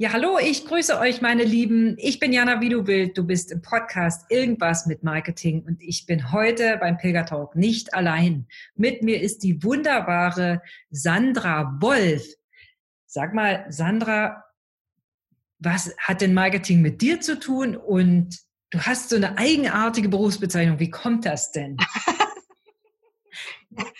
Ja, hallo, ich grüße euch, meine Lieben. Ich bin Jana Widubild. Du bist im Podcast Irgendwas mit Marketing und ich bin heute beim Pilgertalk nicht allein. Mit mir ist die wunderbare Sandra Wolf. Sag mal, Sandra, was hat denn Marketing mit dir zu tun? Und du hast so eine eigenartige Berufsbezeichnung. Wie kommt das denn?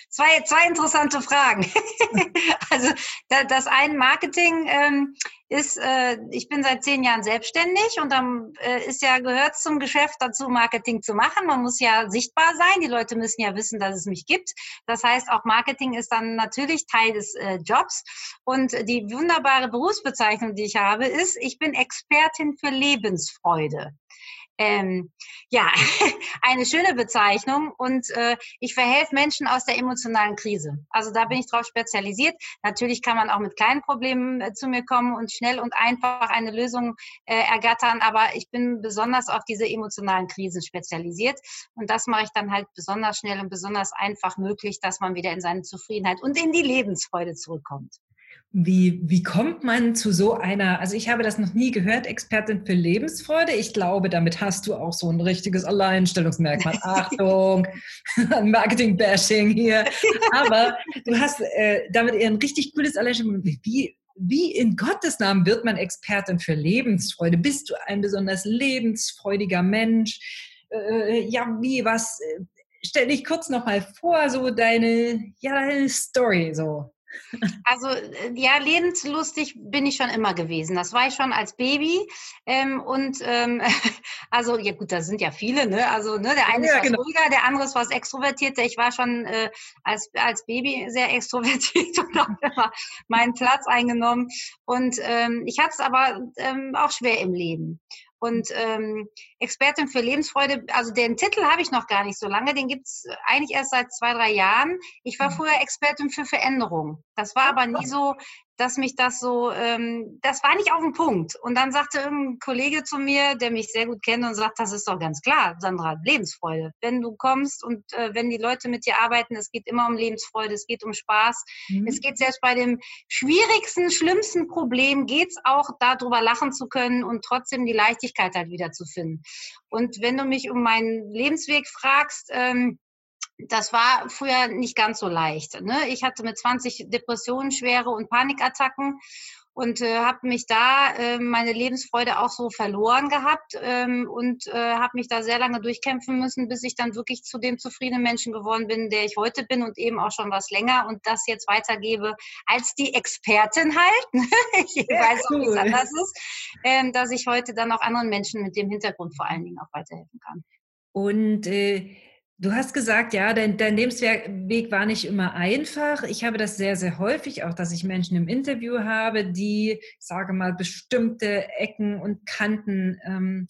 Zwei, zwei interessante Fragen. also das eine Marketing ähm, ist, äh, ich bin seit zehn Jahren selbstständig und dann äh, ist ja gehört zum Geschäft dazu, Marketing zu machen. Man muss ja sichtbar sein. Die Leute müssen ja wissen, dass es mich gibt. Das heißt, auch Marketing ist dann natürlich Teil des äh, Jobs. Und die wunderbare Berufsbezeichnung, die ich habe, ist, ich bin Expertin für Lebensfreude. Ähm, ja, eine schöne Bezeichnung und äh, ich verhelfe Menschen aus der emotionalen Krise. Also da bin ich drauf spezialisiert. Natürlich kann man auch mit kleinen Problemen äh, zu mir kommen und schnell und einfach eine Lösung äh, ergattern, aber ich bin besonders auf diese emotionalen Krisen spezialisiert und das mache ich dann halt besonders schnell und besonders einfach möglich, dass man wieder in seine Zufriedenheit und in die Lebensfreude zurückkommt. Wie, wie kommt man zu so einer, also ich habe das noch nie gehört, Expertin für Lebensfreude. Ich glaube, damit hast du auch so ein richtiges Alleinstellungsmerkmal. Achtung, Marketing-Bashing hier. Aber du hast äh, damit eher ein richtig cooles Alleinstellungsmerkmal. Wie, wie in Gottes Namen wird man Expertin für Lebensfreude? Bist du ein besonders lebensfreudiger Mensch? Äh, ja, wie, was? Äh, stell dich kurz nochmal vor, so deine, ja, deine Story so. Also äh, ja, lebenslustig bin ich schon immer gewesen. Das war ich schon als Baby. Ähm, und ähm, also, ja gut, da sind ja viele, ne? Also, ne, der eine ja, ist was genau. ruhiger, der andere ist was extrovertierter. Ich war schon äh, als, als Baby sehr extrovertiert und habe immer meinen Platz eingenommen. Und ähm, ich hatte es aber ähm, auch schwer im Leben und ähm, Expertin für Lebensfreude. Also den Titel habe ich noch gar nicht so lange, den gibt's eigentlich erst seit zwei, drei Jahren. Ich war mhm. früher Expertin für Veränderung. Das war aber nie so dass mich das so, ähm, das war nicht auf den Punkt. Und dann sagte irgendein Kollege zu mir, der mich sehr gut kennt und sagt, das ist doch ganz klar, Sandra, Lebensfreude. Wenn du kommst und äh, wenn die Leute mit dir arbeiten, es geht immer um Lebensfreude, es geht um Spaß. Mhm. Es geht selbst bei dem schwierigsten, schlimmsten Problem, geht es auch darüber lachen zu können und trotzdem die Leichtigkeit halt wieder zu finden. Und wenn du mich um meinen Lebensweg fragst, ähm, das war früher nicht ganz so leicht. Ne? Ich hatte mit 20 Depressionen, schwere und Panikattacken und äh, habe mich da äh, meine Lebensfreude auch so verloren gehabt ähm, und äh, habe mich da sehr lange durchkämpfen müssen, bis ich dann wirklich zu dem zufriedenen Menschen geworden bin, der ich heute bin und eben auch schon was länger und das jetzt weitergebe als die Expertin halt. ich ja, weiß auch, cool. wie es anders ist, ähm, dass ich heute dann auch anderen Menschen mit dem Hintergrund vor allen Dingen auch weiterhelfen kann. Und äh Du hast gesagt, ja, dein, dein Lebensweg war nicht immer einfach. Ich habe das sehr, sehr häufig, auch dass ich Menschen im Interview habe, die, sage mal, bestimmte Ecken und Kanten ähm,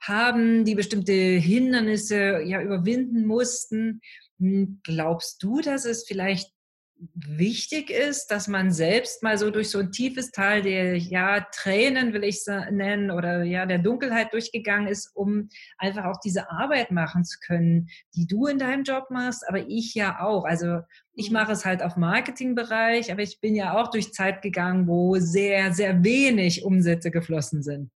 haben, die bestimmte Hindernisse ja überwinden mussten. Hm, glaubst du, dass es vielleicht wichtig ist, dass man selbst mal so durch so ein tiefes Tal der ja Tränen will ich es nennen oder ja der Dunkelheit durchgegangen ist, um einfach auch diese Arbeit machen zu können, die du in deinem Job machst, aber ich ja auch. Also ich mhm. mache es halt auf Marketingbereich, aber ich bin ja auch durch Zeit gegangen, wo sehr sehr wenig Umsätze geflossen sind.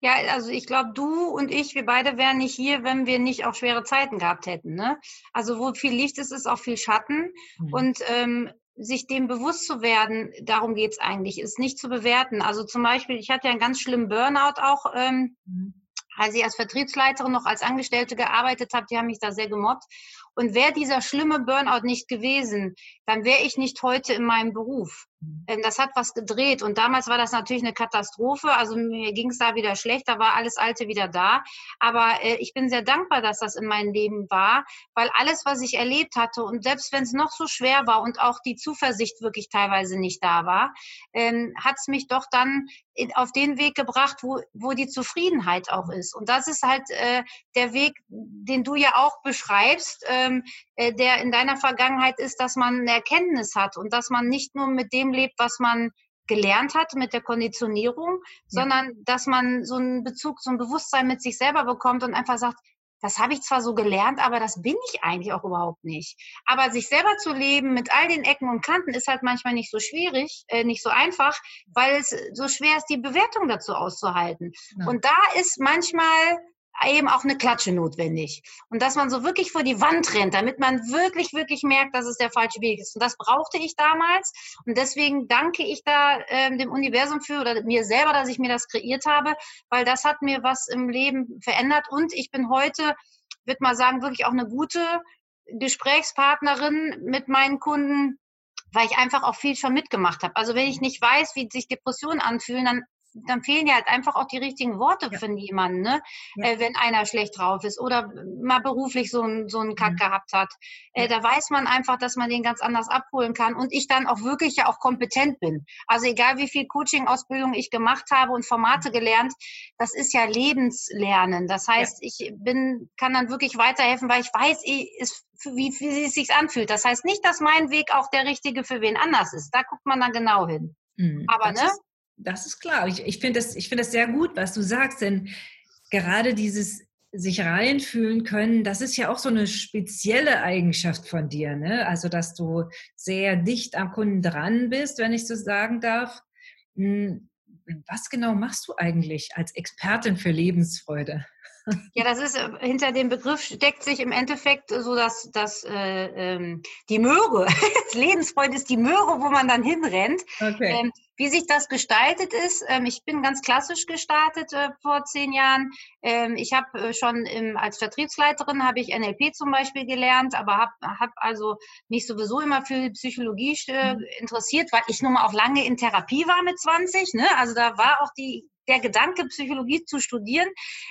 Ja, also ich glaube, du und ich, wir beide wären nicht hier, wenn wir nicht auch schwere Zeiten gehabt hätten. Ne? Also wo viel Licht ist, ist auch viel Schatten. Mhm. Und ähm, sich dem bewusst zu werden, darum geht's eigentlich, ist nicht zu bewerten. Also zum Beispiel, ich hatte ja einen ganz schlimmen Burnout auch, ähm, mhm. als ich als Vertriebsleiterin noch als Angestellte gearbeitet habe, die haben mich da sehr gemobbt. Und wäre dieser schlimme Burnout nicht gewesen, dann wäre ich nicht heute in meinem Beruf. Mhm. Das hat was gedreht und damals war das natürlich eine Katastrophe. Also mir ging es da wieder schlecht, da war alles Alte wieder da. Aber äh, ich bin sehr dankbar, dass das in meinem Leben war, weil alles, was ich erlebt hatte und selbst wenn es noch so schwer war und auch die Zuversicht wirklich teilweise nicht da war, ähm, hat es mich doch dann auf den Weg gebracht, wo, wo die Zufriedenheit auch ist. Und das ist halt äh, der Weg, den du ja auch beschreibst, ähm, äh, der in deiner Vergangenheit ist, dass man eine Erkenntnis hat und dass man nicht nur mit dem lebt, was man gelernt hat mit der Konditionierung, ja. sondern dass man so einen Bezug, so ein Bewusstsein mit sich selber bekommt und einfach sagt, das habe ich zwar so gelernt, aber das bin ich eigentlich auch überhaupt nicht. Aber sich selber zu leben mit all den Ecken und Kanten ist halt manchmal nicht so schwierig, äh, nicht so einfach, weil es so schwer ist, die Bewertung dazu auszuhalten. Ja. Und da ist manchmal eben auch eine Klatsche notwendig. Und dass man so wirklich vor die Wand rennt, damit man wirklich, wirklich merkt, dass es der falsche Weg ist. Und das brauchte ich damals. Und deswegen danke ich da äh, dem Universum für oder mir selber, dass ich mir das kreiert habe, weil das hat mir was im Leben verändert. Und ich bin heute, würde mal sagen, wirklich auch eine gute Gesprächspartnerin mit meinen Kunden, weil ich einfach auch viel schon mitgemacht habe. Also wenn ich nicht weiß, wie sich Depressionen anfühlen, dann dann fehlen ja halt einfach auch die richtigen Worte ja. für jemanden, ne? Ja. Äh, wenn einer schlecht drauf ist oder mal beruflich so, ein, so einen Kack mhm. gehabt hat. Äh, da weiß man einfach, dass man den ganz anders abholen kann und ich dann auch wirklich ja auch kompetent bin. Also egal wie viel Coaching-Ausbildung ich gemacht habe und Formate gelernt, das ist ja Lebenslernen. Das heißt, ja. ich bin, kann dann wirklich weiterhelfen, weil ich weiß, ich, ist, wie, wie es sich anfühlt. Das heißt nicht, dass mein Weg auch der richtige für wen anders ist. Da guckt man dann genau hin. Mhm. Aber das ne? Ist, das ist klar. Ich, ich finde das, find das sehr gut, was du sagst, denn gerade dieses sich reinfühlen können, das ist ja auch so eine spezielle Eigenschaft von dir. Ne? Also, dass du sehr dicht am Kunden dran bist, wenn ich so sagen darf. Hm, was genau machst du eigentlich als Expertin für Lebensfreude? Ja, das ist äh, hinter dem Begriff steckt sich im Endeffekt so, dass, dass äh, ähm, die Möhre, Lebensfreude ist die Möhre, wo man dann hinrennt. Okay. Ähm, wie sich das gestaltet ist, ähm, ich bin ganz klassisch gestartet äh, vor zehn Jahren. Ähm, ich habe äh, schon im, als Vertriebsleiterin habe ich NLP zum Beispiel gelernt, aber habe hab also mich sowieso immer für Psychologie äh, mhm. interessiert, weil ich nun mal auch lange in Therapie war mit 20. Ne? Also da war auch die der Gedanke, Psychologie zu studieren,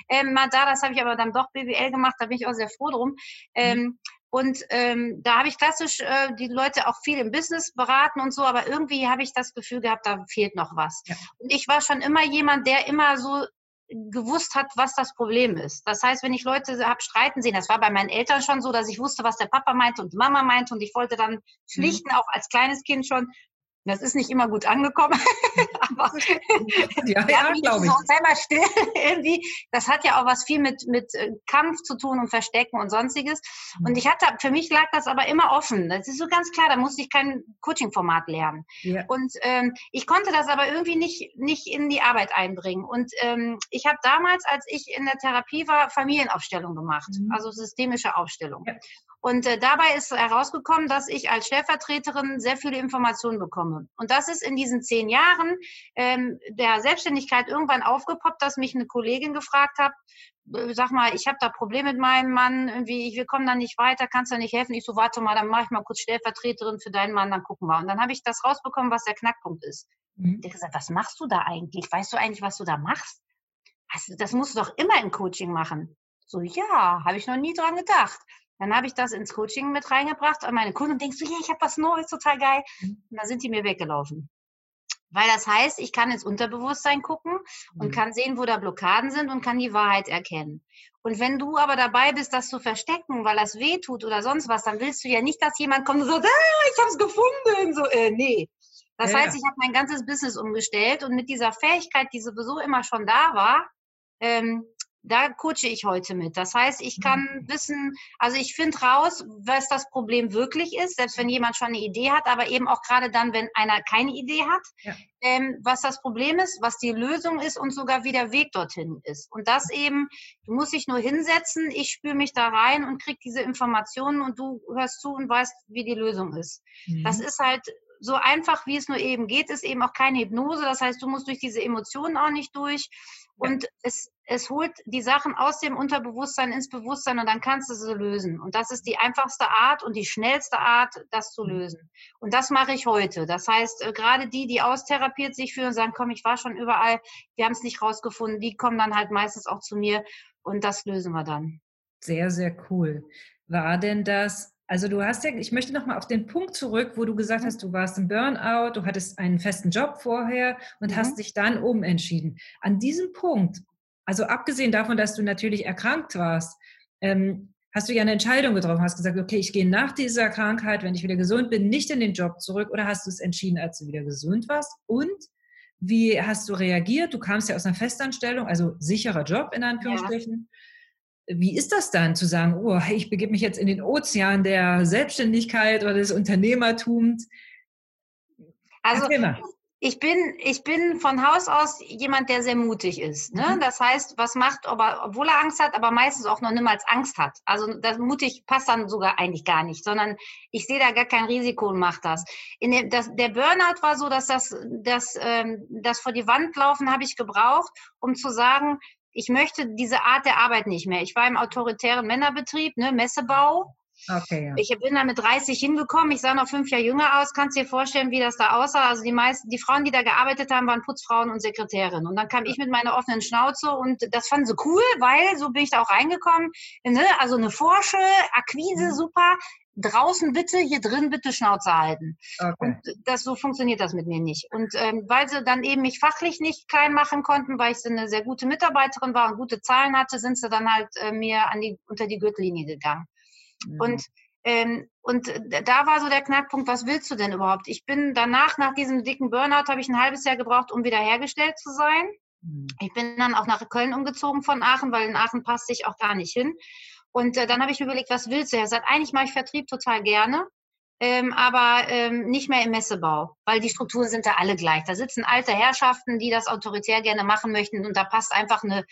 ähm, mal da, das habe ich aber dann doch BWL gemacht, da bin ich auch sehr froh drum. Mhm. Ähm, und ähm, da habe ich klassisch äh, die Leute auch viel im Business beraten und so, aber irgendwie habe ich das Gefühl gehabt, da fehlt noch was. Ja. Und ich war schon immer jemand, der immer so gewusst hat, was das Problem ist. Das heißt, wenn ich Leute habe streiten sehen, das war bei meinen Eltern schon so, dass ich wusste, was der Papa meinte und Mama meinte und ich wollte dann mhm. schlichten, mhm. auch als kleines Kind schon, das ist nicht immer gut angekommen, aber ja, ja, glaube ich. So selber still irgendwie. Das hat ja auch was viel mit, mit äh, Kampf zu tun und Verstecken und sonstiges. Und mhm. ich hatte, für mich lag das aber immer offen. Das ist so ganz klar, da musste ich kein Coaching-Format lernen. Ja. Und ähm, ich konnte das aber irgendwie nicht, nicht in die Arbeit einbringen. Und ähm, ich habe damals, als ich in der Therapie war, Familienaufstellung gemacht, mhm. also systemische Aufstellung. Ja. Und äh, dabei ist herausgekommen, dass ich als Stellvertreterin sehr viele Informationen bekomme. Und das ist in diesen zehn Jahren ähm, der Selbstständigkeit irgendwann aufgepoppt, dass mich eine Kollegin gefragt hat, äh, sag mal, ich habe da Probleme mit meinem Mann, irgendwie, wir kommen da nicht weiter, kannst du nicht helfen? Ich so, warte mal, dann mache ich mal kurz Stellvertreterin für deinen Mann, dann gucken wir. Und dann habe ich das rausbekommen, was der Knackpunkt ist. Mhm. Der gesagt, was machst du da eigentlich? Weißt du eigentlich, was du da machst? Also, das musst du doch immer im Coaching machen. So, ja, habe ich noch nie dran gedacht. Dann habe ich das ins Coaching mit reingebracht und meine Kunden denkst du, ja, ich habe was Neues, total geil. Mhm. Und dann sind die mir weggelaufen. Weil das heißt, ich kann ins Unterbewusstsein gucken und mhm. kann sehen, wo da Blockaden sind und kann die Wahrheit erkennen. Und wenn du aber dabei bist, das zu verstecken, weil das weh tut oder sonst was, dann willst du ja nicht, dass jemand kommt und sagt, ah, ich habe es gefunden. So, äh, nee. Das ja, heißt, ich habe mein ganzes Business umgestellt und mit dieser Fähigkeit, die sowieso immer schon da war, ähm, da coache ich heute mit. Das heißt, ich kann mhm. wissen, also ich finde raus, was das Problem wirklich ist, selbst wenn jemand schon eine Idee hat, aber eben auch gerade dann, wenn einer keine Idee hat, ja. ähm, was das Problem ist, was die Lösung ist und sogar wie der Weg dorthin ist. Und das eben, du musst dich nur hinsetzen, ich spüre mich da rein und krieg diese Informationen und du hörst zu und weißt, wie die Lösung ist. Mhm. Das ist halt so einfach, wie es nur eben geht, ist eben auch keine Hypnose. Das heißt, du musst durch diese Emotionen auch nicht durch. Und es, es holt die Sachen aus dem Unterbewusstsein ins Bewusstsein und dann kannst du sie lösen. Und das ist die einfachste Art und die schnellste Art, das zu mhm. lösen. Und das mache ich heute. Das heißt, äh, gerade die, die austherapiert sich fühlen und sagen, komm, ich war schon überall, wir haben es nicht rausgefunden, die kommen dann halt meistens auch zu mir und das lösen wir dann. Sehr, sehr cool. War denn das also du hast ja, ich möchte nochmal auf den Punkt zurück, wo du gesagt mhm. hast, du warst im Burnout, du hattest einen festen Job vorher und mhm. hast dich dann umentschieden. An diesem Punkt, also abgesehen davon, dass du natürlich erkrankt warst, ähm, hast du ja eine Entscheidung getroffen, hast gesagt, okay, ich gehe nach dieser Krankheit, wenn ich wieder gesund bin, nicht in den Job zurück oder hast du es entschieden, als du wieder gesund warst? Und wie hast du reagiert? Du kamst ja aus einer Festanstellung, also sicherer Job in Anführungsstrichen. Ja. Wie ist das dann zu sagen, oh, ich begebe mich jetzt in den Ozean der Selbstständigkeit oder des Unternehmertums? Also ich bin, ich bin von Haus aus jemand, der sehr mutig ist. Ne? Mhm. Das heißt, was macht, ob obwohl er Angst hat, aber meistens auch noch niemals Angst hat. Also das mutig passt dann sogar eigentlich gar nicht, sondern ich sehe da gar kein Risiko und mache das. In dem, das. Der Burnout war so, dass das, das, ähm, das vor die Wand laufen habe ich gebraucht, um zu sagen, ich möchte diese Art der Arbeit nicht mehr. Ich war im autoritären Männerbetrieb, ne, Messebau, Okay, ja. Ich bin da mit 30 hingekommen. Ich sah noch fünf Jahre jünger aus. Kannst dir vorstellen, wie das da aussah? Also die meisten, die Frauen, die da gearbeitet haben, waren Putzfrauen und Sekretärinnen. Und dann kam ich mit meiner offenen Schnauze und das fanden sie cool, weil so bin ich da auch reingekommen. Ne? Also eine Forsche, Akquise, mhm. super. Draußen bitte, hier drin bitte Schnauze halten. Okay. Und das so funktioniert das mit mir nicht. Und ähm, weil sie dann eben mich fachlich nicht klein machen konnten, weil ich so eine sehr gute Mitarbeiterin war und gute Zahlen hatte, sind sie dann halt äh, mir an die unter die Gürtellinie gegangen. Mhm. Und ähm, und da war so der Knackpunkt, was willst du denn überhaupt? Ich bin danach, nach diesem dicken Burnout, habe ich ein halbes Jahr gebraucht, um wiederhergestellt zu sein. Mhm. Ich bin dann auch nach Köln umgezogen von Aachen, weil in Aachen passte ich auch gar nicht hin. Und äh, dann habe ich mir überlegt, was willst du? Er sagt, eigentlich mache ich Vertrieb total gerne, ähm, aber ähm, nicht mehr im Messebau, weil die Strukturen sind da alle gleich. Da sitzen alte Herrschaften, die das autoritär gerne machen möchten und da passt einfach eine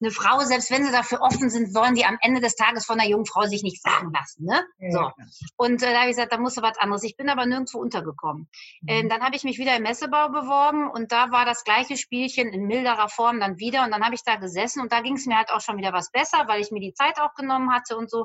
eine Frau, selbst wenn sie dafür offen sind, sollen die am Ende des Tages von einer jungen Frau sich nicht sagen lassen. Ne? Ja, so. Und äh, da habe ich gesagt, da musst du was anderes. Ich bin aber nirgendwo untergekommen. Mhm. Ähm, dann habe ich mich wieder im Messebau beworben und da war das gleiche Spielchen in milderer Form dann wieder. Und dann habe ich da gesessen und da ging es mir halt auch schon wieder was besser, weil ich mir die Zeit auch genommen hatte und so.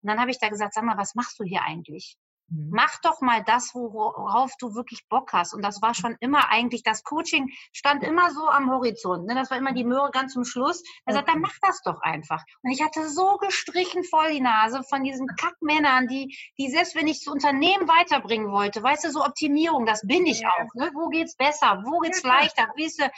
Und dann habe ich da gesagt, sag mal, was machst du hier eigentlich? Mhm. Mach doch mal das, worauf du wirklich Bock hast. Und das war schon immer eigentlich, das Coaching stand immer so am Horizont. Ne? Das war immer die Möhre ganz zum Schluss. Er sagt, dann mach das doch einfach. Und ich hatte so gestrichen voll die Nase von diesen Kackmännern, die, die selbst wenn ich das Unternehmen weiterbringen wollte, weißt du, so Optimierung, das bin ich auch. Ne? Wo geht's besser? Wo geht's leichter? Weißt du,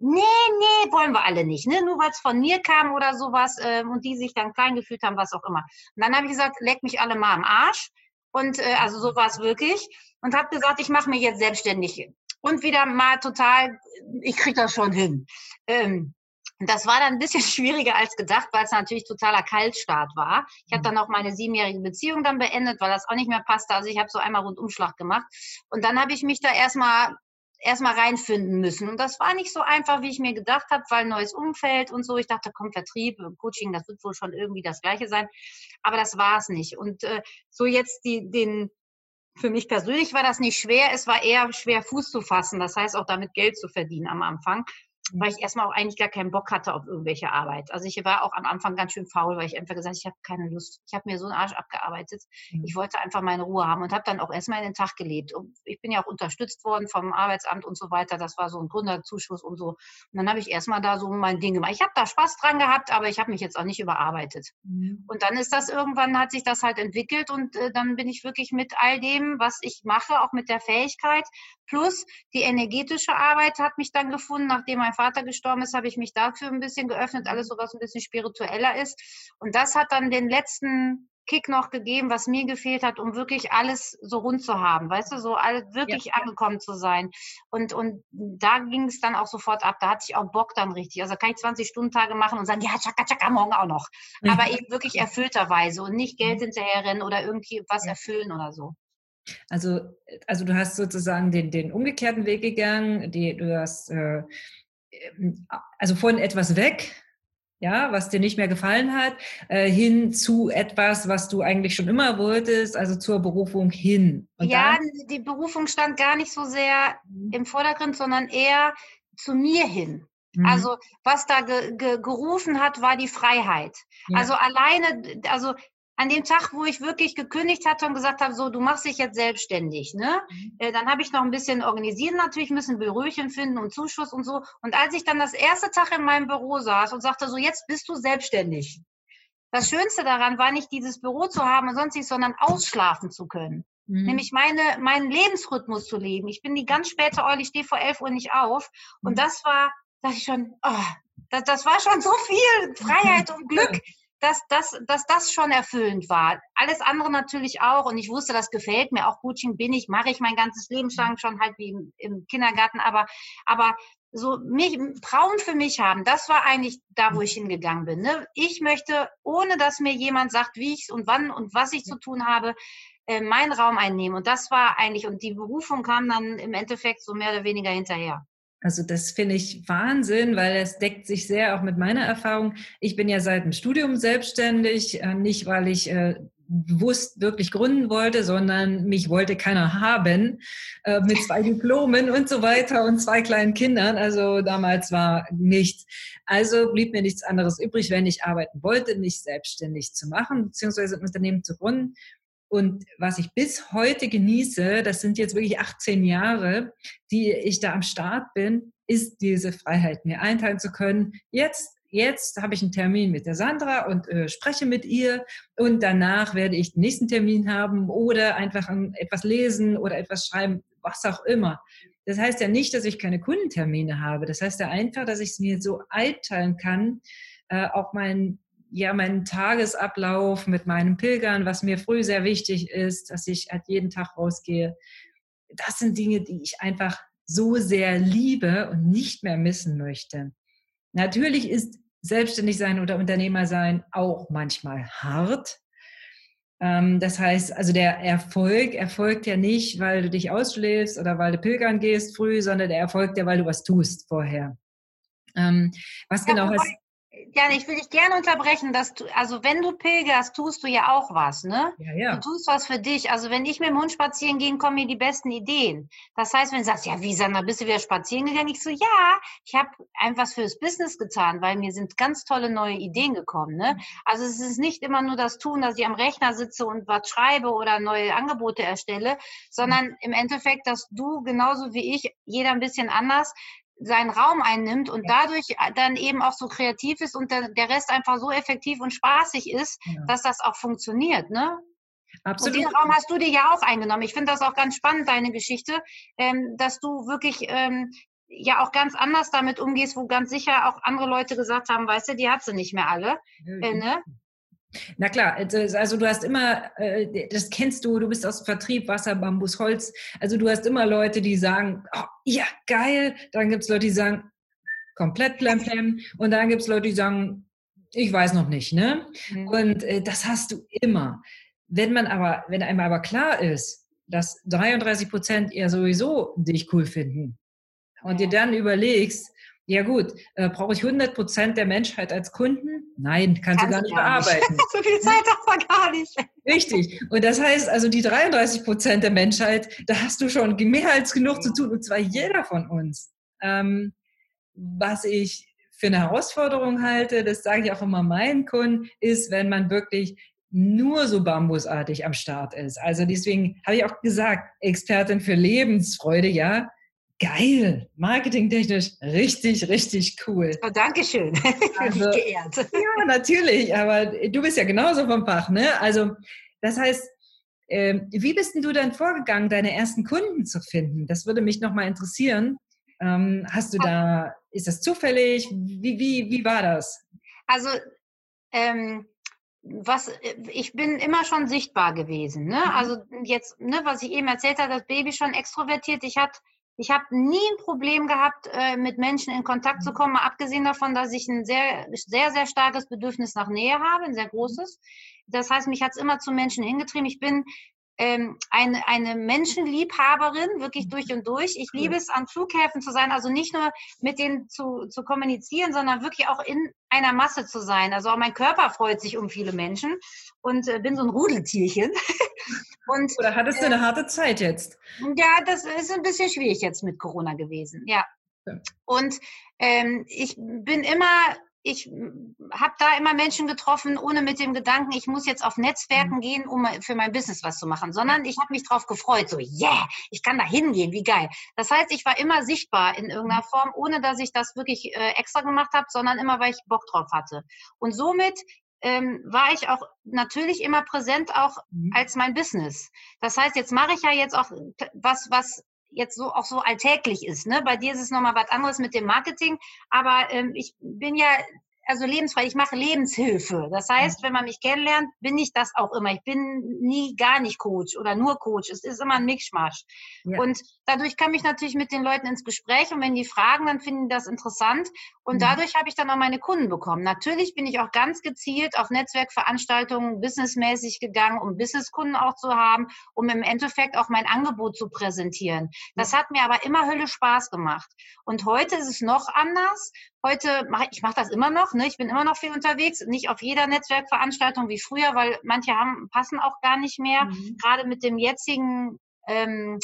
Nee, nee, wollen wir alle nicht. Ne? Nur weil es von mir kam oder sowas ähm, und die sich dann klein gefühlt haben, was auch immer. Und dann habe ich gesagt, leck mich alle mal am Arsch. Und äh, also so war es wirklich. Und habe gesagt, ich mache mich jetzt selbstständig. Und wieder mal total, ich kriege das schon hin. Ähm, das war dann ein bisschen schwieriger als gedacht, weil es natürlich totaler Kaltstart war. Ich habe mhm. dann auch meine siebenjährige Beziehung dann beendet, weil das auch nicht mehr passte. Also ich habe so einmal Rundumschlag gemacht. Und dann habe ich mich da erstmal erstmal reinfinden müssen. Und das war nicht so einfach, wie ich mir gedacht habe, weil neues Umfeld und so. Ich dachte, komm, Vertrieb, Coaching, das wird wohl schon irgendwie das Gleiche sein. Aber das war es nicht. Und äh, so jetzt die, den, für mich persönlich war das nicht schwer. Es war eher schwer, Fuß zu fassen. Das heißt auch damit Geld zu verdienen am Anfang weil ich erstmal auch eigentlich gar keinen Bock hatte auf irgendwelche Arbeit. Also ich war auch am Anfang ganz schön faul, weil ich einfach gesagt, ich habe keine Lust. Ich habe mir so einen Arsch abgearbeitet. Mhm. Ich wollte einfach meine Ruhe haben und habe dann auch erstmal in den Tag gelebt. Und ich bin ja auch unterstützt worden vom Arbeitsamt und so weiter. Das war so ein Gründerzuschuss und so. Und dann habe ich erstmal da so mein Ding gemacht. Ich habe da Spaß dran gehabt, aber ich habe mich jetzt auch nicht überarbeitet. Mhm. Und dann ist das irgendwann, hat sich das halt entwickelt und äh, dann bin ich wirklich mit all dem, was ich mache, auch mit der Fähigkeit, plus die energetische Arbeit hat mich dann gefunden, nachdem mein Vater gestorben ist, habe ich mich dafür ein bisschen geöffnet, alles so was ein bisschen spiritueller ist. Und das hat dann den letzten Kick noch gegeben, was mir gefehlt hat, um wirklich alles so rund zu haben, weißt du, so alles wirklich ja. angekommen zu sein. Und, und da ging es dann auch sofort ab. Da hatte ich auch Bock dann richtig. Also kann ich 20-Stunden-Tage machen und sagen, ja, tschakka, tschakka, morgen auch noch. Mhm. Aber eben wirklich erfüllterweise und nicht Geld mhm. hinterherrennen oder irgendwie was erfüllen oder so. Also, also du hast sozusagen den, den umgekehrten Weg gegangen, die, du hast äh, also von etwas weg, ja, was dir nicht mehr gefallen hat, äh, hin zu etwas, was du eigentlich schon immer wolltest, also zur Berufung hin. Und ja, dann, die Berufung stand gar nicht so sehr mhm. im Vordergrund, sondern eher zu mir hin. Mhm. Also was da ge, ge, gerufen hat, war die Freiheit. Ja. Also alleine, also an dem Tag, wo ich wirklich gekündigt hatte und gesagt habe, so, du machst dich jetzt selbstständig, ne? Mhm. Äh, dann habe ich noch ein bisschen organisieren natürlich müssen, Büröchen finden und Zuschuss und so. Und als ich dann das erste Tag in meinem Büro saß und sagte, so, jetzt bist du selbstständig. Das Schönste daran war nicht dieses Büro zu haben und sonstiges, sondern ausschlafen zu können. Mhm. Nämlich meine, meinen Lebensrhythmus zu leben. Ich bin die ganz späte Eule, ich stehe vor elf Uhr nicht auf. Und mhm. das war, dachte ich schon, oh, das, das war schon so viel Freiheit und Glück dass, dass, dass das schon erfüllend war. Alles andere natürlich auch. Und ich wusste, das gefällt mir. Auch Coaching bin ich, mache ich mein ganzes Leben lang schon halt wie im, im Kindergarten. Aber, aber so mich, Traum für mich haben, das war eigentlich da, wo ich hingegangen bin. Ne? Ich möchte, ohne dass mir jemand sagt, wie ich und wann und was ich zu tun habe, äh, meinen Raum einnehmen. Und das war eigentlich, und die Berufung kam dann im Endeffekt so mehr oder weniger hinterher. Also das finde ich Wahnsinn, weil es deckt sich sehr auch mit meiner Erfahrung. Ich bin ja seit dem Studium selbstständig, äh, nicht weil ich äh, bewusst wirklich gründen wollte, sondern mich wollte keiner haben äh, mit zwei Diplomen und so weiter und zwei kleinen Kindern. Also damals war nichts. Also blieb mir nichts anderes übrig, wenn ich arbeiten wollte, mich selbstständig zu machen, beziehungsweise ein Unternehmen zu gründen. Und was ich bis heute genieße, das sind jetzt wirklich 18 Jahre, die ich da am Start bin, ist diese Freiheit, mir einteilen zu können. Jetzt jetzt habe ich einen Termin mit der Sandra und äh, spreche mit ihr und danach werde ich den nächsten Termin haben oder einfach etwas lesen oder etwas schreiben, was auch immer. Das heißt ja nicht, dass ich keine Kundentermine habe. Das heißt ja einfach, dass ich es mir so einteilen kann, äh, auch mein ja, meinen Tagesablauf mit meinen Pilgern, was mir früh sehr wichtig ist, dass ich halt jeden Tag rausgehe. Das sind Dinge, die ich einfach so sehr liebe und nicht mehr missen möchte. Natürlich ist selbstständig sein oder Unternehmer sein auch manchmal hart. Ähm, das heißt, also der Erfolg erfolgt ja nicht, weil du dich ausschläfst oder weil du pilgern gehst früh, sondern der erfolgt ja, weil du was tust vorher. Ähm, was genau heißt Jana, ich will dich gerne unterbrechen, dass du, also wenn du pilgerst, tust du ja auch was, ne? Ja, ja. Du tust was für dich. Also wenn ich mit dem Hund spazieren gehe, kommen mir die besten Ideen. Das heißt, wenn du sagst, ja, wie Sandra, bist du wieder spazieren gegangen? Ich so, ja, ich habe einfach was fürs Business getan, weil mir sind ganz tolle neue Ideen gekommen, ne? Also es ist nicht immer nur das Tun, dass ich am Rechner sitze und was schreibe oder neue Angebote erstelle, sondern im Endeffekt, dass du genauso wie ich, jeder ein bisschen anders, seinen Raum einnimmt und dadurch äh, dann eben auch so kreativ ist und der, der Rest einfach so effektiv und spaßig ist, ja. dass das auch funktioniert, ne? Absolut. Und den Raum hast du dir ja auch eingenommen. Ich finde das auch ganz spannend, deine Geschichte, ähm, dass du wirklich ähm, ja auch ganz anders damit umgehst, wo ganz sicher auch andere Leute gesagt haben, weißt du, die hat sie nicht mehr alle. Äh, ne? Na klar, also, also du hast immer, äh, das kennst du, du bist aus Vertrieb, Wasser, Bambus, Holz. Also du hast immer Leute, die sagen, oh, ja, geil. Dann gibt es Leute, die sagen, komplett plemplem. Und dann gibt es Leute, die sagen, ich weiß noch nicht. Ne? Mhm. Und äh, das hast du immer. Wenn man aber, wenn einem aber klar ist, dass 33 Prozent eher sowieso dich cool finden und dir dann überlegst, ja gut, äh, brauche ich 100 Prozent der Menschheit als Kunden? Nein, kannst, kannst du gar nicht bearbeiten. so viel Zeit hat man gar nicht. Richtig. Und das heißt also, die 33 Prozent der Menschheit, da hast du schon mehr als genug zu tun, und zwar jeder von uns. Ähm, was ich für eine Herausforderung halte, das sage ich auch immer meinen Kunden, ist, wenn man wirklich nur so bambusartig am Start ist. Also deswegen habe ich auch gesagt, Expertin für Lebensfreude, ja, Geil, marketingtechnisch richtig, richtig cool. Oh, Dankeschön. Also, geehrt. Ja, natürlich, aber du bist ja genauso vom Fach, ne? Also, das heißt, äh, wie bist denn du dann vorgegangen, deine ersten Kunden zu finden? Das würde mich nochmal interessieren. Ähm, hast du da, ist das zufällig? Wie, wie, wie war das? Also, ähm, was ich bin immer schon sichtbar gewesen. Ne? Mhm. Also jetzt, ne, was ich eben erzählt habe, das Baby schon extrovertiert. Ich hatte ich habe nie ein Problem gehabt, äh, mit Menschen in Kontakt zu mhm. kommen, mal abgesehen davon, dass ich ein sehr, sehr, sehr starkes Bedürfnis nach Nähe habe, ein sehr großes. Das heißt, mich hat es immer zu Menschen hingetrieben. Ich bin ähm, eine, eine Menschenliebhaberin, wirklich durch und durch. Ich liebe es, an Flughäfen zu sein, also nicht nur mit denen zu, zu kommunizieren, sondern wirklich auch in einer Masse zu sein. Also auch mein Körper freut sich um viele Menschen und äh, bin so ein Rudeltierchen. und, Oder hattest du eine äh, harte Zeit jetzt? Ja, das ist ein bisschen schwierig jetzt mit Corona gewesen, ja. Und ähm, ich bin immer ich habe da immer Menschen getroffen, ohne mit dem Gedanken, ich muss jetzt auf Netzwerken mhm. gehen, um für mein Business was zu machen, sondern ich habe mich darauf gefreut, so, yeah, ich kann da hingehen, wie geil. Das heißt, ich war immer sichtbar in irgendeiner mhm. Form, ohne dass ich das wirklich äh, extra gemacht habe, sondern immer, weil ich Bock drauf hatte. Und somit ähm, war ich auch natürlich immer präsent, auch mhm. als mein Business. Das heißt, jetzt mache ich ja jetzt auch was, was jetzt so auch so alltäglich ist. Ne? Bei dir ist es nochmal was anderes mit dem Marketing, aber ähm, ich bin ja also lebensfrei, ich mache Lebenshilfe. Das heißt, wenn man mich kennenlernt, bin ich das auch immer. Ich bin nie gar nicht Coach oder nur Coach. Es ist immer ein Mischmasch. Ja. Und dadurch komme ich natürlich mit den Leuten ins Gespräch und wenn die fragen, dann finden die das interessant. Und mhm. dadurch habe ich dann auch meine Kunden bekommen. Natürlich bin ich auch ganz gezielt auf Netzwerkveranstaltungen businessmäßig gegangen, um Businesskunden auch zu haben, um im Endeffekt auch mein Angebot zu präsentieren. Das hat mir aber immer Hölle Spaß gemacht. Und heute ist es noch anders. Heute mache ich mache das immer noch. Ne? Ich bin immer noch viel unterwegs, nicht auf jeder Netzwerkveranstaltung wie früher, weil manche haben passen auch gar nicht mehr. Mhm. Gerade mit dem jetzigen ähm,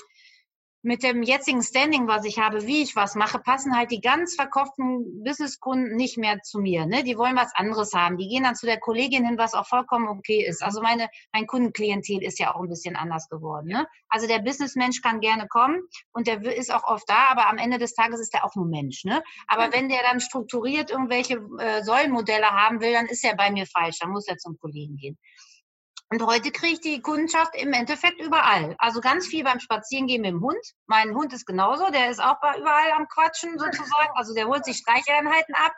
mit dem jetzigen Standing, was ich habe, wie ich was mache, passen halt die ganz verkauften Businesskunden nicht mehr zu mir. Ne? Die wollen was anderes haben. Die gehen dann zu der Kollegin hin, was auch vollkommen okay ist. Also meine, mein Kundenklientel ist ja auch ein bisschen anders geworden. Ne? Also der Businessmensch kann gerne kommen und der ist auch oft da, aber am Ende des Tages ist er auch nur Mensch. Ne? Aber wenn der dann strukturiert irgendwelche äh, Säulenmodelle haben will, dann ist er bei mir falsch. Dann muss er zum Kollegen gehen. Und heute kriege ich die Kundschaft im Endeffekt überall. Also ganz viel beim Spazierengehen mit dem Hund. Mein Hund ist genauso, der ist auch überall am Quatschen sozusagen. Also der holt sich Streicheinheiten ab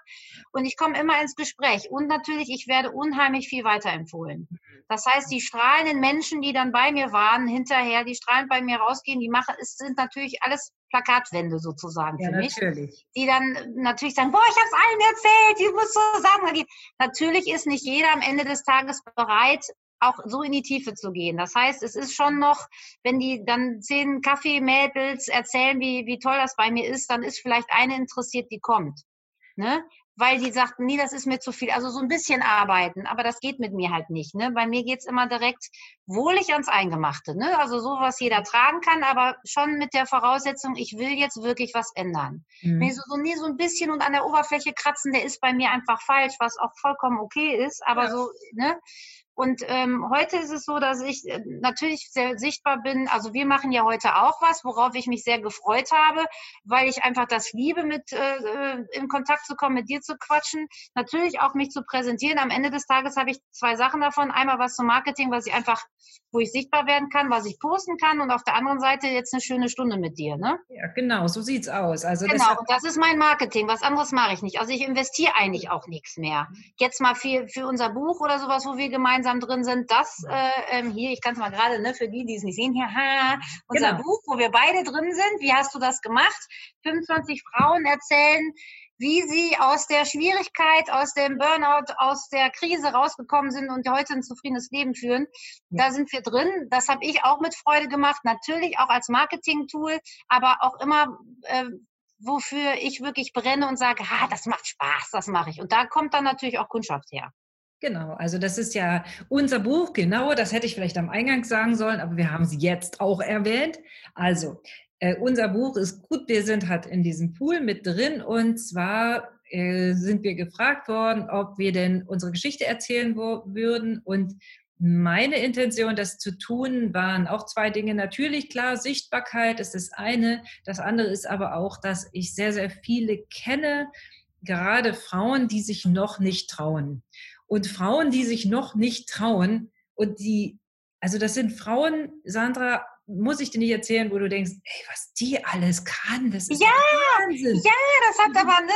und ich komme immer ins Gespräch. Und natürlich, ich werde unheimlich viel weiterempfohlen. Das heißt, die strahlenden Menschen, die dann bei mir waren, hinterher, die strahlend bei mir rausgehen, die machen, es sind natürlich alles Plakatwände sozusagen ja, für mich. Natürlich. Die dann natürlich sagen, boah, ich habe es allen erzählt, ich muss so sagen. Natürlich ist nicht jeder am Ende des Tages bereit, auch so in die Tiefe zu gehen. Das heißt, es ist schon noch, wenn die dann zehn Kaffeemädels erzählen, wie, wie toll das bei mir ist, dann ist vielleicht eine interessiert, die kommt. Ne? Weil die sagt, nee, das ist mir zu viel. Also so ein bisschen arbeiten, aber das geht mit mir halt nicht. Ne? Bei mir geht's immer direkt wohlig ans Eingemachte. Ne? Also so, was jeder tragen kann, aber schon mit der Voraussetzung, ich will jetzt wirklich was ändern. Mhm. Wenn so, so, nee, so ein bisschen und an der Oberfläche kratzen, der ist bei mir einfach falsch, was auch vollkommen okay ist, aber ja. so, ne? Und ähm, heute ist es so, dass ich äh, natürlich sehr sichtbar bin. Also wir machen ja heute auch was, worauf ich mich sehr gefreut habe, weil ich einfach das liebe, mit äh, äh, in Kontakt zu kommen, mit dir zu quatschen. Natürlich auch mich zu präsentieren. Am Ende des Tages habe ich zwei Sachen davon. Einmal was zum Marketing, was ich einfach, wo ich sichtbar werden kann, was ich posten kann. Und auf der anderen Seite jetzt eine schöne Stunde mit dir. Ne? Ja, genau, so sieht's aus. Also genau, das, ist mein Marketing. Was anderes mache ich nicht. Also ich investiere eigentlich auch nichts mehr. Jetzt mal für, für unser Buch oder sowas, wo wir gemeinsam gemeinsam drin sind. Das äh, ähm, hier, ich kann es mal gerade, ne, für die, die es nicht sehen, hier, ha, unser genau. Buch, wo wir beide drin sind. Wie hast du das gemacht? 25 Frauen erzählen, wie sie aus der Schwierigkeit, aus dem Burnout, aus der Krise rausgekommen sind und heute ein zufriedenes Leben führen. Da sind wir drin. Das habe ich auch mit Freude gemacht, natürlich auch als Marketing-Tool, aber auch immer äh, wofür ich wirklich brenne und sage, ha, das macht Spaß, das mache ich. Und da kommt dann natürlich auch Kundschaft her. Genau, also das ist ja unser Buch, genau, das hätte ich vielleicht am Eingang sagen sollen, aber wir haben sie jetzt auch erwähnt. Also, äh, unser Buch ist gut, wir sind halt in diesem Pool mit drin und zwar äh, sind wir gefragt worden, ob wir denn unsere Geschichte erzählen würden und meine Intention, das zu tun, waren auch zwei Dinge. Natürlich, klar, Sichtbarkeit ist das eine. Das andere ist aber auch, dass ich sehr, sehr viele kenne, gerade Frauen, die sich noch nicht trauen. Und Frauen, die sich noch nicht trauen und die, also das sind Frauen, Sandra, muss ich dir nicht erzählen, wo du denkst, ey, was die alles kann, das ist ja, Wahnsinn. Ja, das hat aber, ne?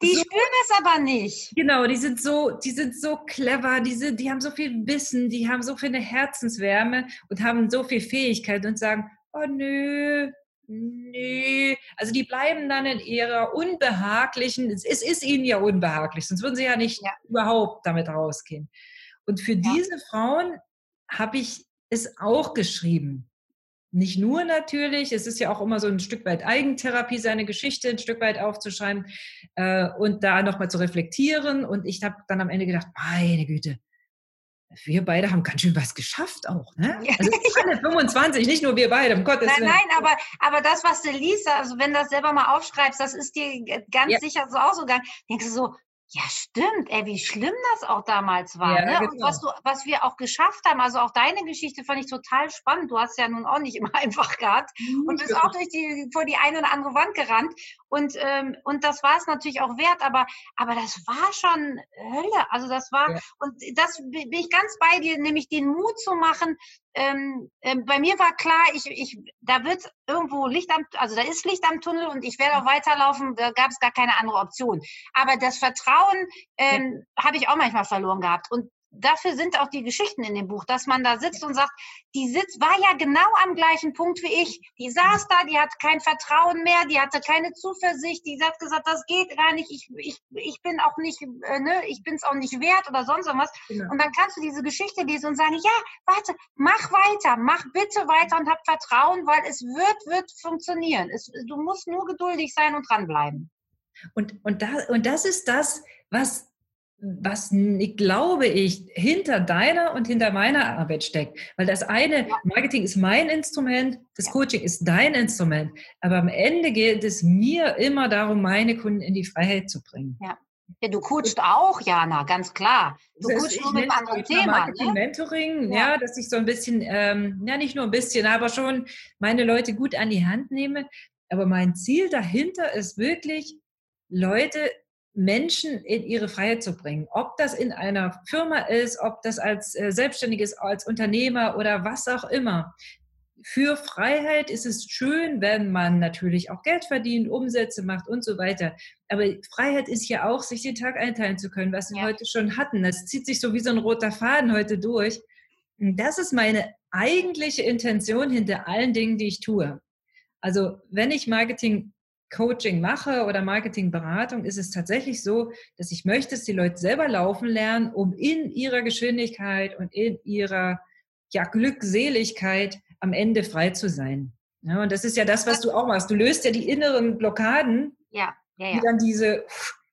Die so, spüren es aber nicht. Genau, die sind so, die sind so clever, die, sind, die haben so viel Wissen, die haben so viel Herzenswärme und haben so viel Fähigkeit und sagen, oh nö, Nee, also die bleiben dann in ihrer unbehaglichen, es ist ihnen ja unbehaglich, sonst würden sie ja nicht ja. überhaupt damit rausgehen. Und für ja. diese Frauen habe ich es auch geschrieben. Nicht nur natürlich, es ist ja auch immer so ein Stück weit Eigentherapie, seine Geschichte ein Stück weit aufzuschreiben äh, und da nochmal zu reflektieren. Und ich habe dann am Ende gedacht, meine Güte, wir beide haben ganz schön was geschafft auch, ne? Also alle 25, nicht nur wir beide, um Gottes Willen. Nein, nein, aber, aber das, was du liest, also wenn du das selber mal aufschreibst, das ist dir ganz ja. sicher so auch so gegangen. Denkst du so, ja, stimmt, ey, wie schlimm das auch damals war. Ja, ne? Genau. Und was, du, was wir auch geschafft haben, also auch deine Geschichte fand ich total spannend. Du hast ja nun auch nicht immer einfach gehabt mhm, und bist auch durch die, vor die eine oder andere Wand gerannt. Und, ähm, und das war es natürlich auch wert, aber, aber das war schon Hölle. Also das war, ja. und das bin ich ganz bei dir, nämlich den Mut zu machen. Ähm, ähm, bei mir war klar, ich, ich, da wird irgendwo Licht am, also da ist Licht am Tunnel und ich werde auch weiterlaufen, da gab es gar keine andere Option. Aber das Vertrauen ähm, ja. habe ich auch manchmal verloren gehabt. Und dafür sind auch die Geschichten in dem Buch, dass man da sitzt und sagt, die sitzt, war ja genau am gleichen Punkt wie ich. Die saß da, die hat kein Vertrauen mehr, die hatte keine Zuversicht, die hat gesagt, das geht gar nicht, ich, ich, ich bin auch nicht, äh, ne, ich bin es auch nicht wert oder sonst irgendwas. Genau. Und dann kannst du diese Geschichte lesen und sagen, ja, warte, mach weiter, mach bitte weiter und hab Vertrauen, weil es wird, wird funktionieren. Es, du musst nur geduldig sein und dranbleiben. Und, und, da, und das ist das, was was glaube ich hinter deiner und hinter meiner Arbeit steckt. Weil das eine, Marketing ist mein Instrument, das Coaching ist dein Instrument. Aber am Ende geht es mir immer darum, meine Kunden in die Freiheit zu bringen. Ja. Ja, du coachst auch, Jana, ganz klar. Du das coachst nur mit einem anderen Thema. Ne? Mentoring, ja. ja. dass ich so ein bisschen, ähm, ja nicht nur ein bisschen, aber schon meine Leute gut an die Hand nehme. Aber mein Ziel dahinter ist wirklich, Leute Menschen in ihre Freiheit zu bringen. Ob das in einer Firma ist, ob das als äh, Selbstständiges, als Unternehmer oder was auch immer. Für Freiheit ist es schön, wenn man natürlich auch Geld verdient, Umsätze macht und so weiter. Aber Freiheit ist ja auch, sich den Tag einteilen zu können, was wir ja. heute schon hatten. Das zieht sich so wie so ein roter Faden heute durch. Und das ist meine eigentliche Intention hinter allen Dingen, die ich tue. Also wenn ich Marketing Coaching mache oder Marketingberatung, ist es tatsächlich so, dass ich möchte, dass die Leute selber laufen lernen, um in ihrer Geschwindigkeit und in ihrer ja, Glückseligkeit am Ende frei zu sein. Ja, und das ist ja das, was du auch machst. Du löst ja die inneren Blockaden, ja, ja, die dann diese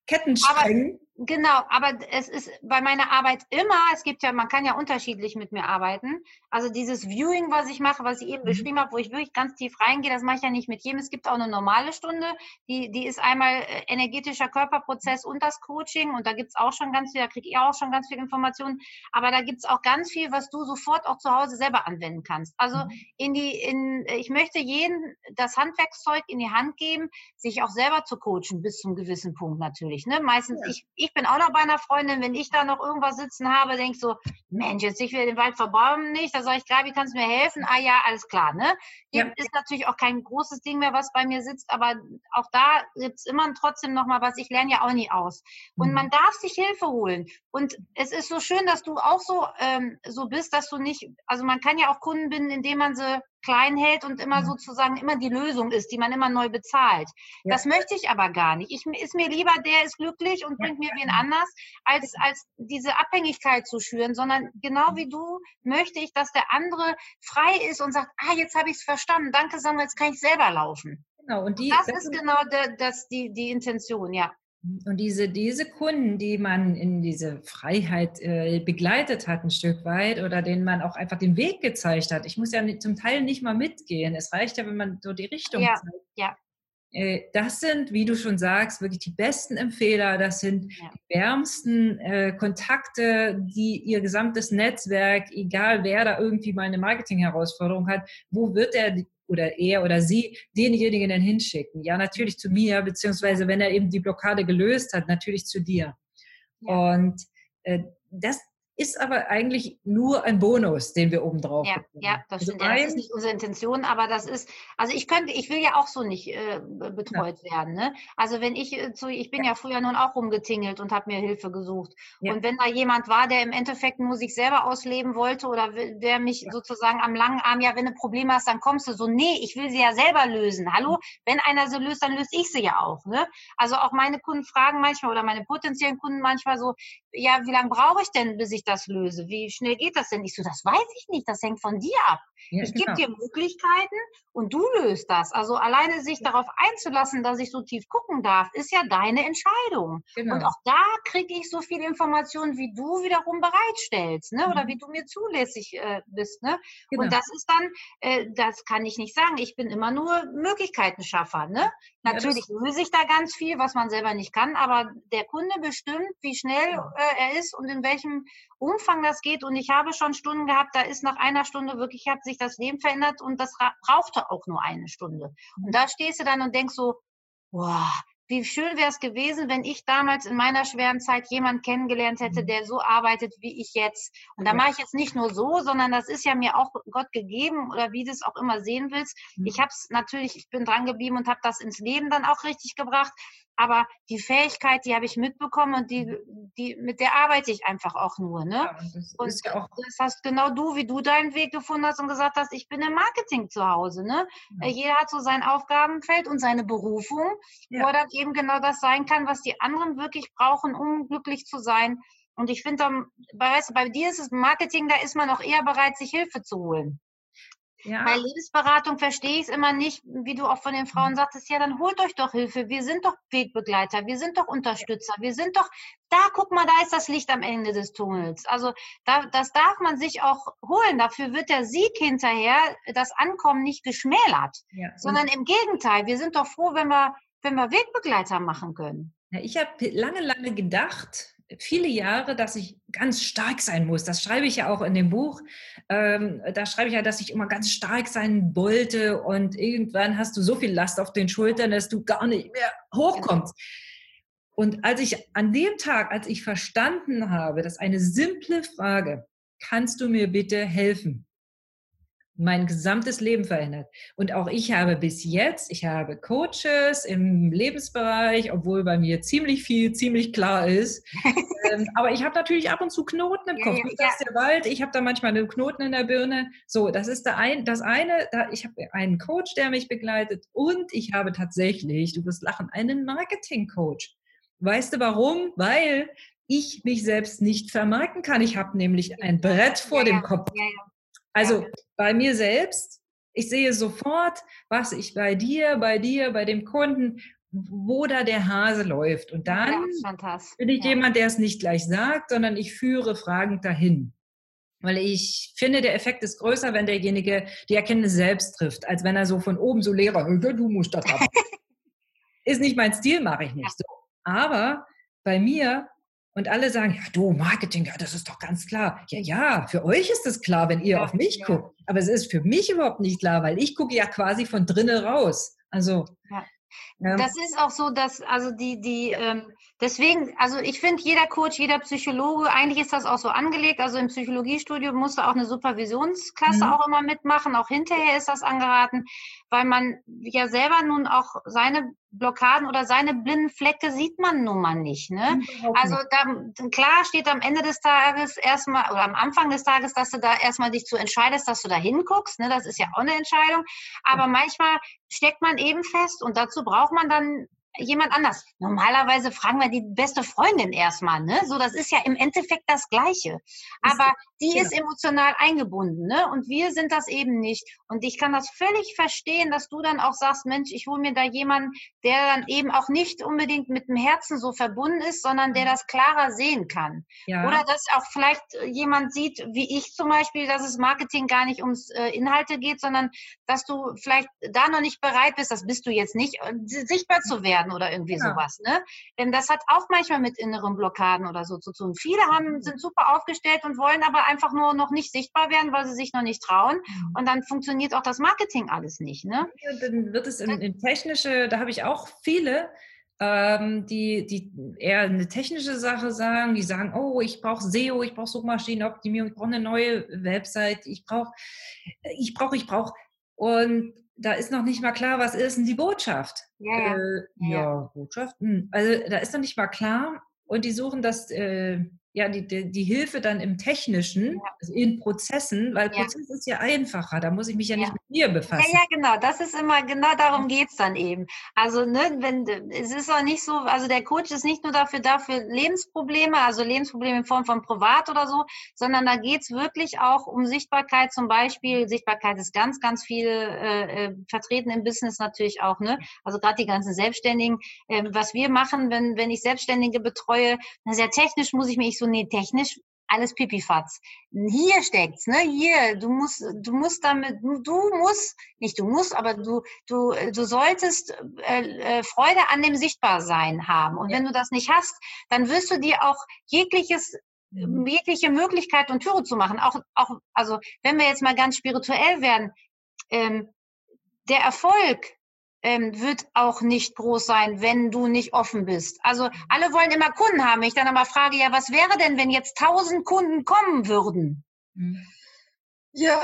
Ketten sprengen. Genau, aber es ist bei meiner Arbeit immer, es gibt ja, man kann ja unterschiedlich mit mir arbeiten. Also dieses Viewing, was ich mache, was ich eben mhm. beschrieben habe, wo ich wirklich ganz tief reingehe, das mache ich ja nicht mit jedem. Es gibt auch eine normale Stunde, die, die ist einmal äh, energetischer Körperprozess und das Coaching und da gibt es auch schon ganz viel, da kriege ich auch schon ganz viel Informationen. Aber da gibt es auch ganz viel, was du sofort auch zu Hause selber anwenden kannst. Also mhm. in die, in, ich möchte jedem das Handwerkszeug in die Hand geben, sich auch selber zu coachen, bis zum gewissen Punkt natürlich. Ne? Meistens, ja. ich, ich bin auch noch bei einer Freundin, wenn ich da noch irgendwas sitzen habe, denke ich so, Mensch, jetzt ich will den Wald verbauen nicht, da sage ich, Gabi, kannst du mir helfen? Ah ja, alles klar, ne? Ja. Ist natürlich auch kein großes Ding mehr, was bei mir sitzt, aber auch da gibt es immer trotzdem noch mal was, ich lerne ja auch nie aus. Und mhm. man darf sich Hilfe holen. Und es ist so schön, dass du auch so, ähm, so bist, dass du nicht, also man kann ja auch Kunden binden, indem man sie klein hält und immer sozusagen immer die Lösung ist, die man immer neu bezahlt. Ja. Das möchte ich aber gar nicht. Ich ist mir lieber, der ist glücklich und bringt mir wen anders, als, als diese Abhängigkeit zu schüren, sondern genau wie du möchte ich, dass der andere frei ist und sagt, ah, jetzt habe ich es verstanden, danke Sandra, jetzt kann ich selber laufen. Genau, und die, das, das ist genau der, das, die, die Intention, ja. Und diese, diese Kunden, die man in diese Freiheit äh, begleitet hat, ein Stück weit, oder denen man auch einfach den Weg gezeigt hat. Ich muss ja nicht, zum Teil nicht mal mitgehen. Es reicht ja, wenn man so die Richtung ja, zeigt. Ja. Äh, das sind, wie du schon sagst, wirklich die besten Empfehler. Das sind ja. die wärmsten äh, Kontakte, die ihr gesamtes Netzwerk, egal wer da irgendwie mal eine Marketing-Herausforderung hat, wo wird er oder er oder sie denjenigen dann hinschicken? Ja, natürlich zu mir, beziehungsweise wenn er eben die Blockade gelöst hat, natürlich zu dir. Ja. Und äh, das, ist aber eigentlich nur ein Bonus, den wir oben drauf Ja, ja das, also stimmt. Ja, das ist nicht unsere Intention, aber das ist, also ich könnte, ich will ja auch so nicht äh, betreut ja. werden. Ne? Also wenn ich äh, zu, ich bin ja. ja früher nun auch rumgetingelt und habe mir Hilfe gesucht. Und wenn da jemand war, der im Endeffekt nur sich selber ausleben wollte oder der mich sozusagen am langen Arm, ja, wenn du Probleme hast, dann kommst du so, nee, ich will sie ja selber lösen. Hallo, wenn einer sie löst, dann löse ich sie ja auch. Ne? Also auch meine Kunden fragen manchmal oder meine potenziellen Kunden manchmal so, ja, wie lange brauche ich denn, bis ich das löse? Wie schnell geht das denn? Ich so, das weiß ich nicht, das hängt von dir ab. Ja, ich genau. gebe dir Möglichkeiten und du löst das. Also alleine sich darauf einzulassen, dass ich so tief gucken darf, ist ja deine Entscheidung. Genau. Und auch da kriege ich so viel Informationen, wie du wiederum bereitstellst, ne? oder mhm. wie du mir zulässig äh, bist. Ne? Genau. Und das ist dann, äh, das kann ich nicht sagen. Ich bin immer nur Möglichkeitenschaffer. Ne? Natürlich ja, löse ich da ganz viel, was man selber nicht kann, aber der Kunde bestimmt, wie schnell äh, er ist und in welchem Umfang das geht. Und ich habe schon Stunden gehabt, da ist nach einer Stunde wirklich, hat sich das Leben verändert und das brauchte auch nur eine Stunde. Und da stehst du dann und denkst so, boah, wie schön wäre es gewesen, wenn ich damals in meiner schweren Zeit jemanden kennengelernt hätte, mhm. der so arbeitet wie ich jetzt. Und da mache ich jetzt nicht nur so, sondern das ist ja mir auch Gott gegeben oder wie du es auch immer sehen willst. Mhm. Ich habe es natürlich, ich bin dran geblieben und habe das ins Leben dann auch richtig gebracht aber die Fähigkeit, die habe ich mitbekommen und die, mhm. die, mit der arbeite ich einfach auch nur. Ne? Ja, das und ja auch das hast genau du, wie du deinen Weg gefunden hast und gesagt hast, ich bin im Marketing zu Hause. Ne? Ja. Jeder hat so sein Aufgabenfeld und seine Berufung, ja. Eben genau das sein kann, was die anderen wirklich brauchen, um glücklich zu sein. Und ich finde, bei, bei dir ist es Marketing, da ist man auch eher bereit, sich Hilfe zu holen. Ja. Bei Lebensberatung verstehe ich es immer nicht, wie du auch von den Frauen sagtest, ja, dann holt euch doch Hilfe. Wir sind doch Wegbegleiter, wir sind doch Unterstützer, wir sind doch, da guck mal, da ist das Licht am Ende des Tunnels. Also da, das darf man sich auch holen. Dafür wird der Sieg hinterher, das Ankommen nicht geschmälert, ja. sondern im Gegenteil. Wir sind doch froh, wenn wir, wenn wir Wegbegleiter machen können. Ja, ich habe lange, lange gedacht, viele Jahre, dass ich ganz stark sein muss. Das schreibe ich ja auch in dem Buch. Ähm, da schreibe ich ja, dass ich immer ganz stark sein wollte und irgendwann hast du so viel Last auf den Schultern, dass du gar nicht mehr hochkommst. Und als ich an dem Tag, als ich verstanden habe, dass eine simple Frage, kannst du mir bitte helfen? Mein gesamtes Leben verändert. Und auch ich habe bis jetzt, ich habe Coaches im Lebensbereich, obwohl bei mir ziemlich viel, ziemlich klar ist. ähm, aber ich habe natürlich ab und zu Knoten im Kopf. Ja, ja, das ist der Wald, ich habe da manchmal einen Knoten in der Birne. So, das ist der ein, das eine, da, ich habe einen Coach, der mich begleitet und ich habe tatsächlich, du wirst lachen, einen Marketing-Coach. Weißt du warum? Weil ich mich selbst nicht vermarkten kann. Ich habe nämlich ein Brett vor ja, dem Kopf. Ja, ja. Also bei mir selbst, ich sehe sofort, was ich bei dir, bei dir, bei dem Kunden, wo da der Hase läuft. Und dann ja, bin ich ja. jemand, der es nicht gleich sagt, sondern ich führe fragend dahin. Weil ich finde, der Effekt ist größer, wenn derjenige die Erkenntnis selbst trifft, als wenn er so von oben so Lehrer, du musst das haben. ist nicht mein Stil, mache ich nicht so. Aber bei mir und alle sagen, ja, du, Marketing, ja, das ist doch ganz klar. Ja, ja, für euch ist es klar, wenn ihr ja, auf mich ja. guckt. Aber es ist für mich überhaupt nicht klar, weil ich gucke ja quasi von drinnen raus. Also. Ja. Ähm, das ist auch so, dass, also die, die, ähm, deswegen, also ich finde, jeder Coach, jeder Psychologe, eigentlich ist das auch so angelegt. Also im Psychologiestudium musste auch eine Supervisionsklasse mhm. auch immer mitmachen. Auch hinterher ist das angeraten, weil man ja selber nun auch seine Blockaden oder seine blinden Flecke sieht man nun mal nicht. Ne? Also da, klar steht am Ende des Tages erstmal oder am Anfang des Tages, dass du da erstmal dich zu entscheidest, dass du da hinguckst. Ne? Das ist ja auch eine Entscheidung. Aber manchmal steckt man eben fest und dazu braucht man dann jemand anders. Normalerweise fragen wir die beste Freundin erstmal, ne? So, das ist ja im Endeffekt das Gleiche. Aber die ist emotional eingebunden, ne? Und wir sind das eben nicht. Und ich kann das völlig verstehen, dass du dann auch sagst, Mensch, ich hole mir da jemanden, der dann eben auch nicht unbedingt mit dem Herzen so verbunden ist, sondern der mhm. das klarer sehen kann. Ja. Oder dass auch vielleicht äh, jemand sieht, wie ich zum Beispiel, dass es Marketing gar nicht ums äh, Inhalte geht, sondern dass du vielleicht da noch nicht bereit bist, das bist du jetzt nicht, äh, sichtbar zu werden werden oder irgendwie ja. sowas. Ne? Denn das hat auch manchmal mit inneren Blockaden oder so zu tun. Viele haben, sind super aufgestellt und wollen aber einfach nur noch nicht sichtbar werden, weil sie sich noch nicht trauen. Mhm. Und dann funktioniert auch das Marketing alles nicht. Ne? Ja, dann wird es in, in technische, da habe ich auch viele, ähm, die, die eher eine technische Sache sagen, die sagen, oh, ich brauche SEO, ich brauche Suchmaschinenoptimierung, ich brauche eine neue Website, ich brauche, ich brauche, ich brauche. Und da ist noch nicht mal klar, was ist denn die Botschaft? Ja, äh, ja. ja Botschaft. Hm. Also da ist noch nicht mal klar. Und die suchen das äh, ja, die, die, die, Hilfe dann im Technischen, ja. also in Prozessen, weil ja. Prozess ist ja einfacher, da muss ich mich ja, ja. nicht mit mir befassen. Ja, ja, genau, das ist immer, genau darum geht es dann eben. Also, ne, wenn, es ist auch nicht so, also der Coach ist nicht nur dafür da für Lebensprobleme, also Lebensprobleme in Form von Privat oder so, sondern da geht es wirklich auch um Sichtbarkeit zum Beispiel. Sichtbarkeit ist ganz, ganz viel äh, äh, vertreten im Business natürlich auch, ne? Also gerade die ganzen Selbstständigen. Äh, was wir machen, wenn, wenn ich Selbstständige betreue, sehr technisch muss ich mich so so, nee, technisch alles Pipifatz. Hier steckt's, ne? Hier, du musst, du musst damit, du musst, nicht du musst, aber du, du, du solltest äh, äh, Freude an dem Sichtbarsein haben. Und ja. wenn du das nicht hast, dann wirst du dir auch jegliches mhm. jegliche Möglichkeit und Türe zu machen. Auch, auch, also wenn wir jetzt mal ganz spirituell werden, ähm, der Erfolg ähm, wird auch nicht groß sein, wenn du nicht offen bist. Also alle wollen immer Kunden haben. Ich dann aber frage, ja, was wäre denn, wenn jetzt tausend Kunden kommen würden? Mhm. Ja,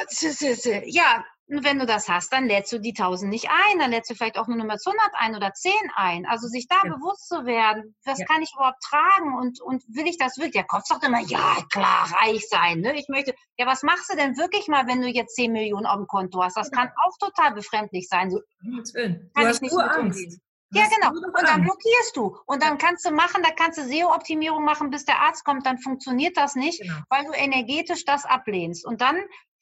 ja, wenn du das hast, dann lädst du die 1000 nicht ein, dann lädst du vielleicht auch nur Nummer 100 ein oder 10 ein. Also sich da ja. bewusst zu werden, was ja. kann ich überhaupt tragen und, und will ich das wirklich? Der Kopf sagt immer, ja, klar, reich sein. Ne? Ich möchte, ja, was machst du denn wirklich mal, wenn du jetzt 10 Millionen auf dem Konto hast? Das kann auch total befremdlich sein. So, du hast nur Angst. Ja, genau. Und dann blockierst du. Und dann kannst du machen, da kannst du SEO-Optimierung machen, bis der Arzt kommt, dann funktioniert das nicht, genau. weil du energetisch das ablehnst. Und dann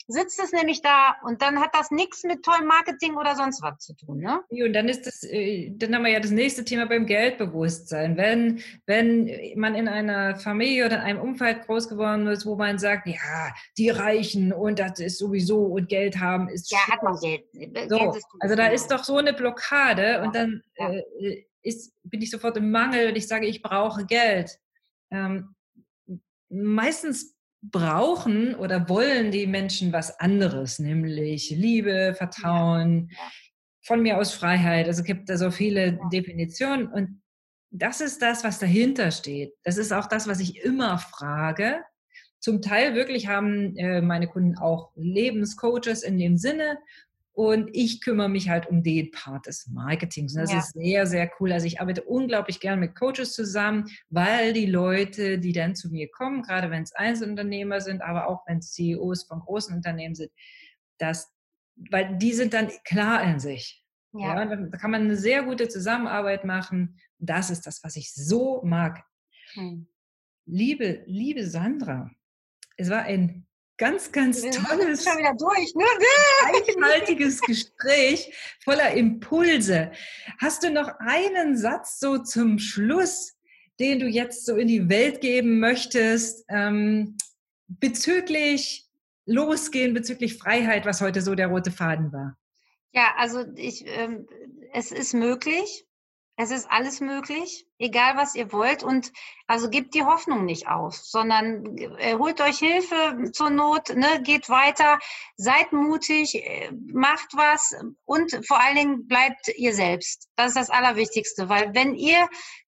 sitzt es nämlich da und dann hat das nichts mit tollem Marketing oder sonst was zu tun. Ne? Und dann ist das, äh, dann haben wir ja das nächste Thema beim Geldbewusstsein. Wenn, wenn man in einer Familie oder in einem Umfeld groß geworden ist, wo man sagt, ja, die Reichen und das ist sowieso und Geld haben ist. Ja, hat man Geld. So, Geld also da ist doch so eine Blockade ja. und dann ja. äh, ist, bin ich sofort im Mangel und ich sage, ich brauche Geld. Ähm, meistens brauchen oder wollen die Menschen was anderes, nämlich Liebe, Vertrauen, ja. von mir aus Freiheit. Also es gibt da so viele ja. Definitionen und das ist das, was dahinter steht. Das ist auch das, was ich immer frage. Zum Teil wirklich haben äh, meine Kunden auch Lebenscoaches in dem Sinne und ich kümmere mich halt um den Part des Marketings. Und das ja. ist sehr, sehr cool. Also ich arbeite unglaublich gern mit Coaches zusammen, weil die Leute, die dann zu mir kommen, gerade wenn es Einzelunternehmer sind, aber auch wenn es CEOs von großen Unternehmen sind, dass, weil die sind dann klar in sich. Ja. ja da kann man eine sehr gute Zusammenarbeit machen. Das ist das, was ich so mag. Hm. Liebe, liebe Sandra, es war ein ganz, ganz tolles, schon wieder durch, ne? reichhaltiges Gespräch voller Impulse. Hast du noch einen Satz so zum Schluss, den du jetzt so in die Welt geben möchtest, ähm, bezüglich Losgehen, bezüglich Freiheit, was heute so der rote Faden war? Ja, also ich, ähm, es ist möglich. Es ist alles möglich, egal was ihr wollt. Und also gebt die Hoffnung nicht auf, sondern äh, holt euch Hilfe zur Not, ne, geht weiter, seid mutig, äh, macht was und vor allen Dingen bleibt ihr selbst. Das ist das Allerwichtigste, weil wenn ihr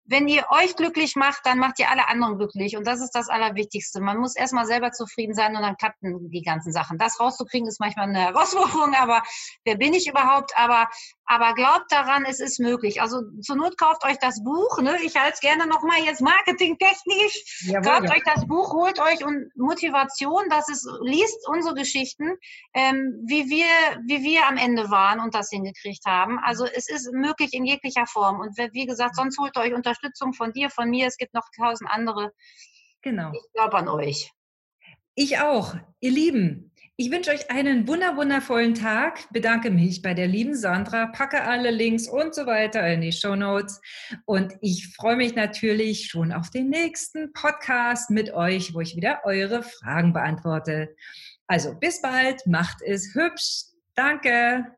wenn ihr euch glücklich macht, dann macht ihr alle anderen glücklich. Und das ist das Allerwichtigste. Man muss erstmal selber zufrieden sein und dann klappen die ganzen Sachen. Das rauszukriegen ist manchmal eine Herausforderung, aber wer bin ich überhaupt? Aber, aber glaubt daran, es ist möglich. Also zur Not kauft euch das Buch. Ne? Ich halte es gerne nochmal jetzt marketingtechnisch. Jawohl, kauft ja. euch das Buch, holt euch und Motivation, dass es liest unsere Geschichten, ähm, wie wir, wie wir am Ende waren und das hingekriegt haben. Also es ist möglich in jeglicher Form. Und wie gesagt, sonst holt euch unter Unterstützung von dir, von mir. Es gibt noch tausend andere. Genau. Ich glaube an euch. Ich auch. Ihr Lieben, ich wünsche euch einen wunder wundervollen Tag. Bedanke mich bei der lieben Sandra, packe alle Links und so weiter in die Show Notes. Und ich freue mich natürlich schon auf den nächsten Podcast mit euch, wo ich wieder eure Fragen beantworte. Also bis bald, macht es hübsch. Danke.